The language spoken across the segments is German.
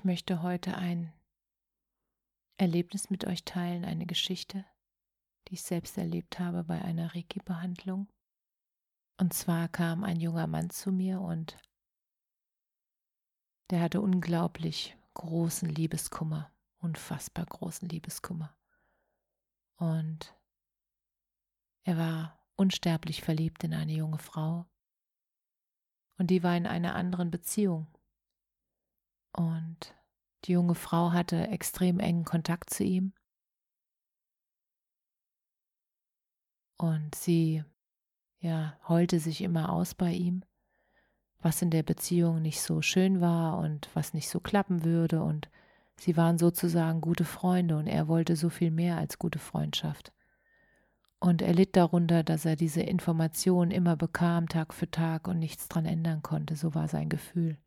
Ich möchte heute ein Erlebnis mit euch teilen, eine Geschichte, die ich selbst erlebt habe bei einer Reiki-Behandlung. Und zwar kam ein junger Mann zu mir und der hatte unglaublich großen Liebeskummer, unfassbar großen Liebeskummer. Und er war unsterblich verliebt in eine junge Frau und die war in einer anderen Beziehung. Und die junge Frau hatte extrem engen Kontakt zu ihm. Und sie ja, heulte sich immer aus bei ihm, was in der Beziehung nicht so schön war und was nicht so klappen würde und sie waren sozusagen gute Freunde und er wollte so viel mehr als gute Freundschaft. Und er litt darunter, dass er diese Information immer bekam, Tag für Tag und nichts dran ändern konnte, so war sein Gefühl.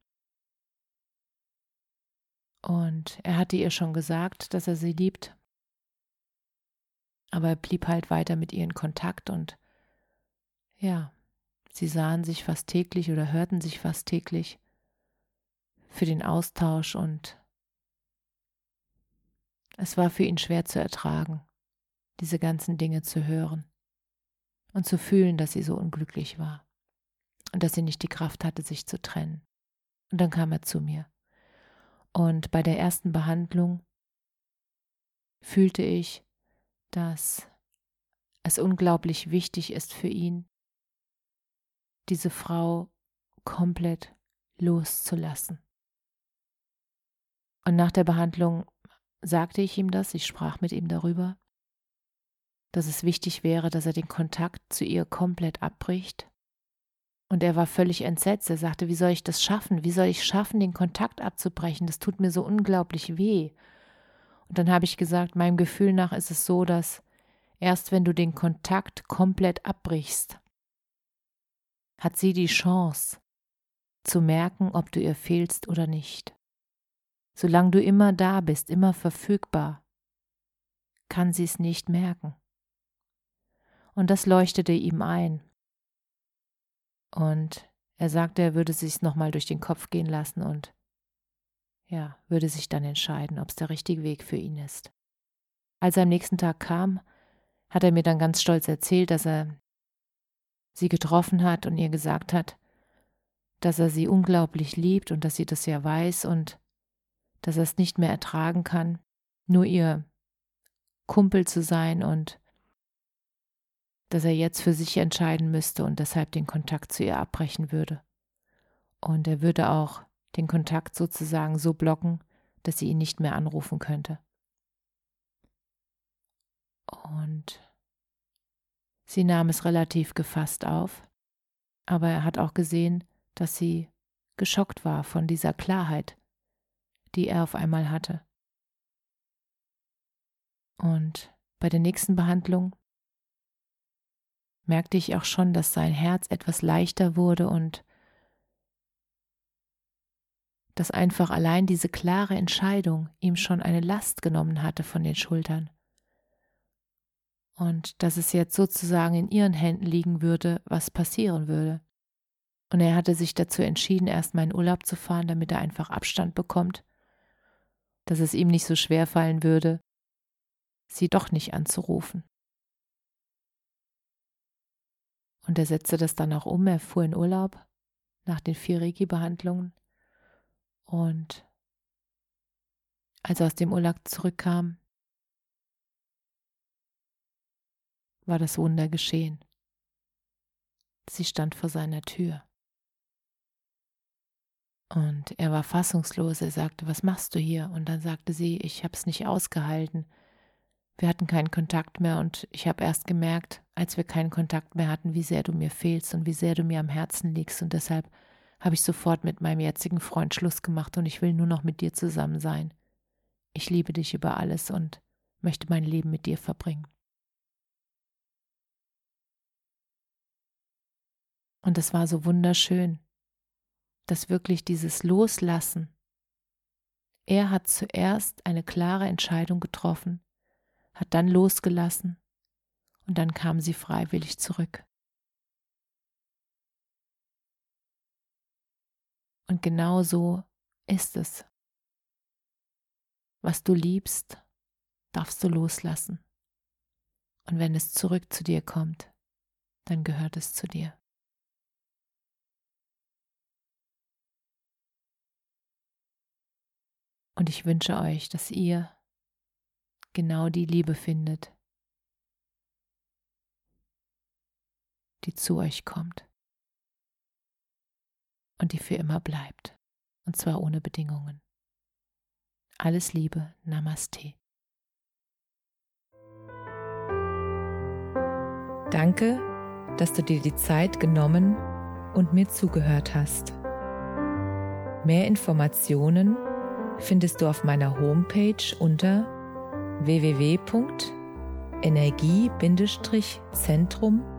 Und er hatte ihr schon gesagt, dass er sie liebt, aber er blieb halt weiter mit ihr in Kontakt und ja, sie sahen sich fast täglich oder hörten sich fast täglich für den Austausch und es war für ihn schwer zu ertragen, diese ganzen Dinge zu hören und zu fühlen, dass sie so unglücklich war und dass sie nicht die Kraft hatte, sich zu trennen. Und dann kam er zu mir. Und bei der ersten Behandlung fühlte ich, dass es unglaublich wichtig ist für ihn, diese Frau komplett loszulassen. Und nach der Behandlung sagte ich ihm das, ich sprach mit ihm darüber, dass es wichtig wäre, dass er den Kontakt zu ihr komplett abbricht. Und er war völlig entsetzt. Er sagte, wie soll ich das schaffen? Wie soll ich schaffen, den Kontakt abzubrechen? Das tut mir so unglaublich weh. Und dann habe ich gesagt, meinem Gefühl nach ist es so, dass erst wenn du den Kontakt komplett abbrichst, hat sie die Chance zu merken, ob du ihr fehlst oder nicht. Solange du immer da bist, immer verfügbar, kann sie es nicht merken. Und das leuchtete ihm ein. Und er sagte, er würde sich nochmal durch den Kopf gehen lassen und ja, würde sich dann entscheiden, ob es der richtige Weg für ihn ist. Als er am nächsten Tag kam, hat er mir dann ganz stolz erzählt, dass er sie getroffen hat und ihr gesagt hat, dass er sie unglaublich liebt und dass sie das ja weiß und dass er es nicht mehr ertragen kann, nur ihr Kumpel zu sein und dass er jetzt für sich entscheiden müsste und deshalb den Kontakt zu ihr abbrechen würde. Und er würde auch den Kontakt sozusagen so blocken, dass sie ihn nicht mehr anrufen könnte. Und Sie nahm es relativ gefasst auf, aber er hat auch gesehen, dass sie geschockt war von dieser Klarheit, die er auf einmal hatte. Und bei der nächsten Behandlung merkte ich auch schon, dass sein Herz etwas leichter wurde und dass einfach allein diese klare Entscheidung ihm schon eine Last genommen hatte von den Schultern und dass es jetzt sozusagen in ihren Händen liegen würde, was passieren würde. Und er hatte sich dazu entschieden, erstmal in Urlaub zu fahren, damit er einfach Abstand bekommt, dass es ihm nicht so schwer fallen würde, sie doch nicht anzurufen. Und er setzte das dann auch um, er fuhr in Urlaub nach den vier Reiki-Behandlungen und als er aus dem Urlaub zurückkam, war das Wunder geschehen. Sie stand vor seiner Tür. Und er war fassungslos. Er sagte, was machst du hier? Und dann sagte sie, ich habe es nicht ausgehalten. Wir hatten keinen Kontakt mehr und ich habe erst gemerkt, als wir keinen Kontakt mehr hatten, wie sehr du mir fehlst und wie sehr du mir am Herzen liegst. Und deshalb habe ich sofort mit meinem jetzigen Freund Schluss gemacht und ich will nur noch mit dir zusammen sein. Ich liebe dich über alles und möchte mein Leben mit dir verbringen. Und es war so wunderschön, dass wirklich dieses Loslassen, er hat zuerst eine klare Entscheidung getroffen, hat dann losgelassen und dann kam sie freiwillig zurück. Und genau so ist es. Was du liebst, darfst du loslassen. Und wenn es zurück zu dir kommt, dann gehört es zu dir. Und ich wünsche euch, dass ihr genau die Liebe findet, die zu euch kommt und die für immer bleibt, und zwar ohne Bedingungen. Alles Liebe, Namaste. Danke, dass du dir die Zeit genommen und mir zugehört hast. Mehr Informationen findest du auf meiner Homepage unter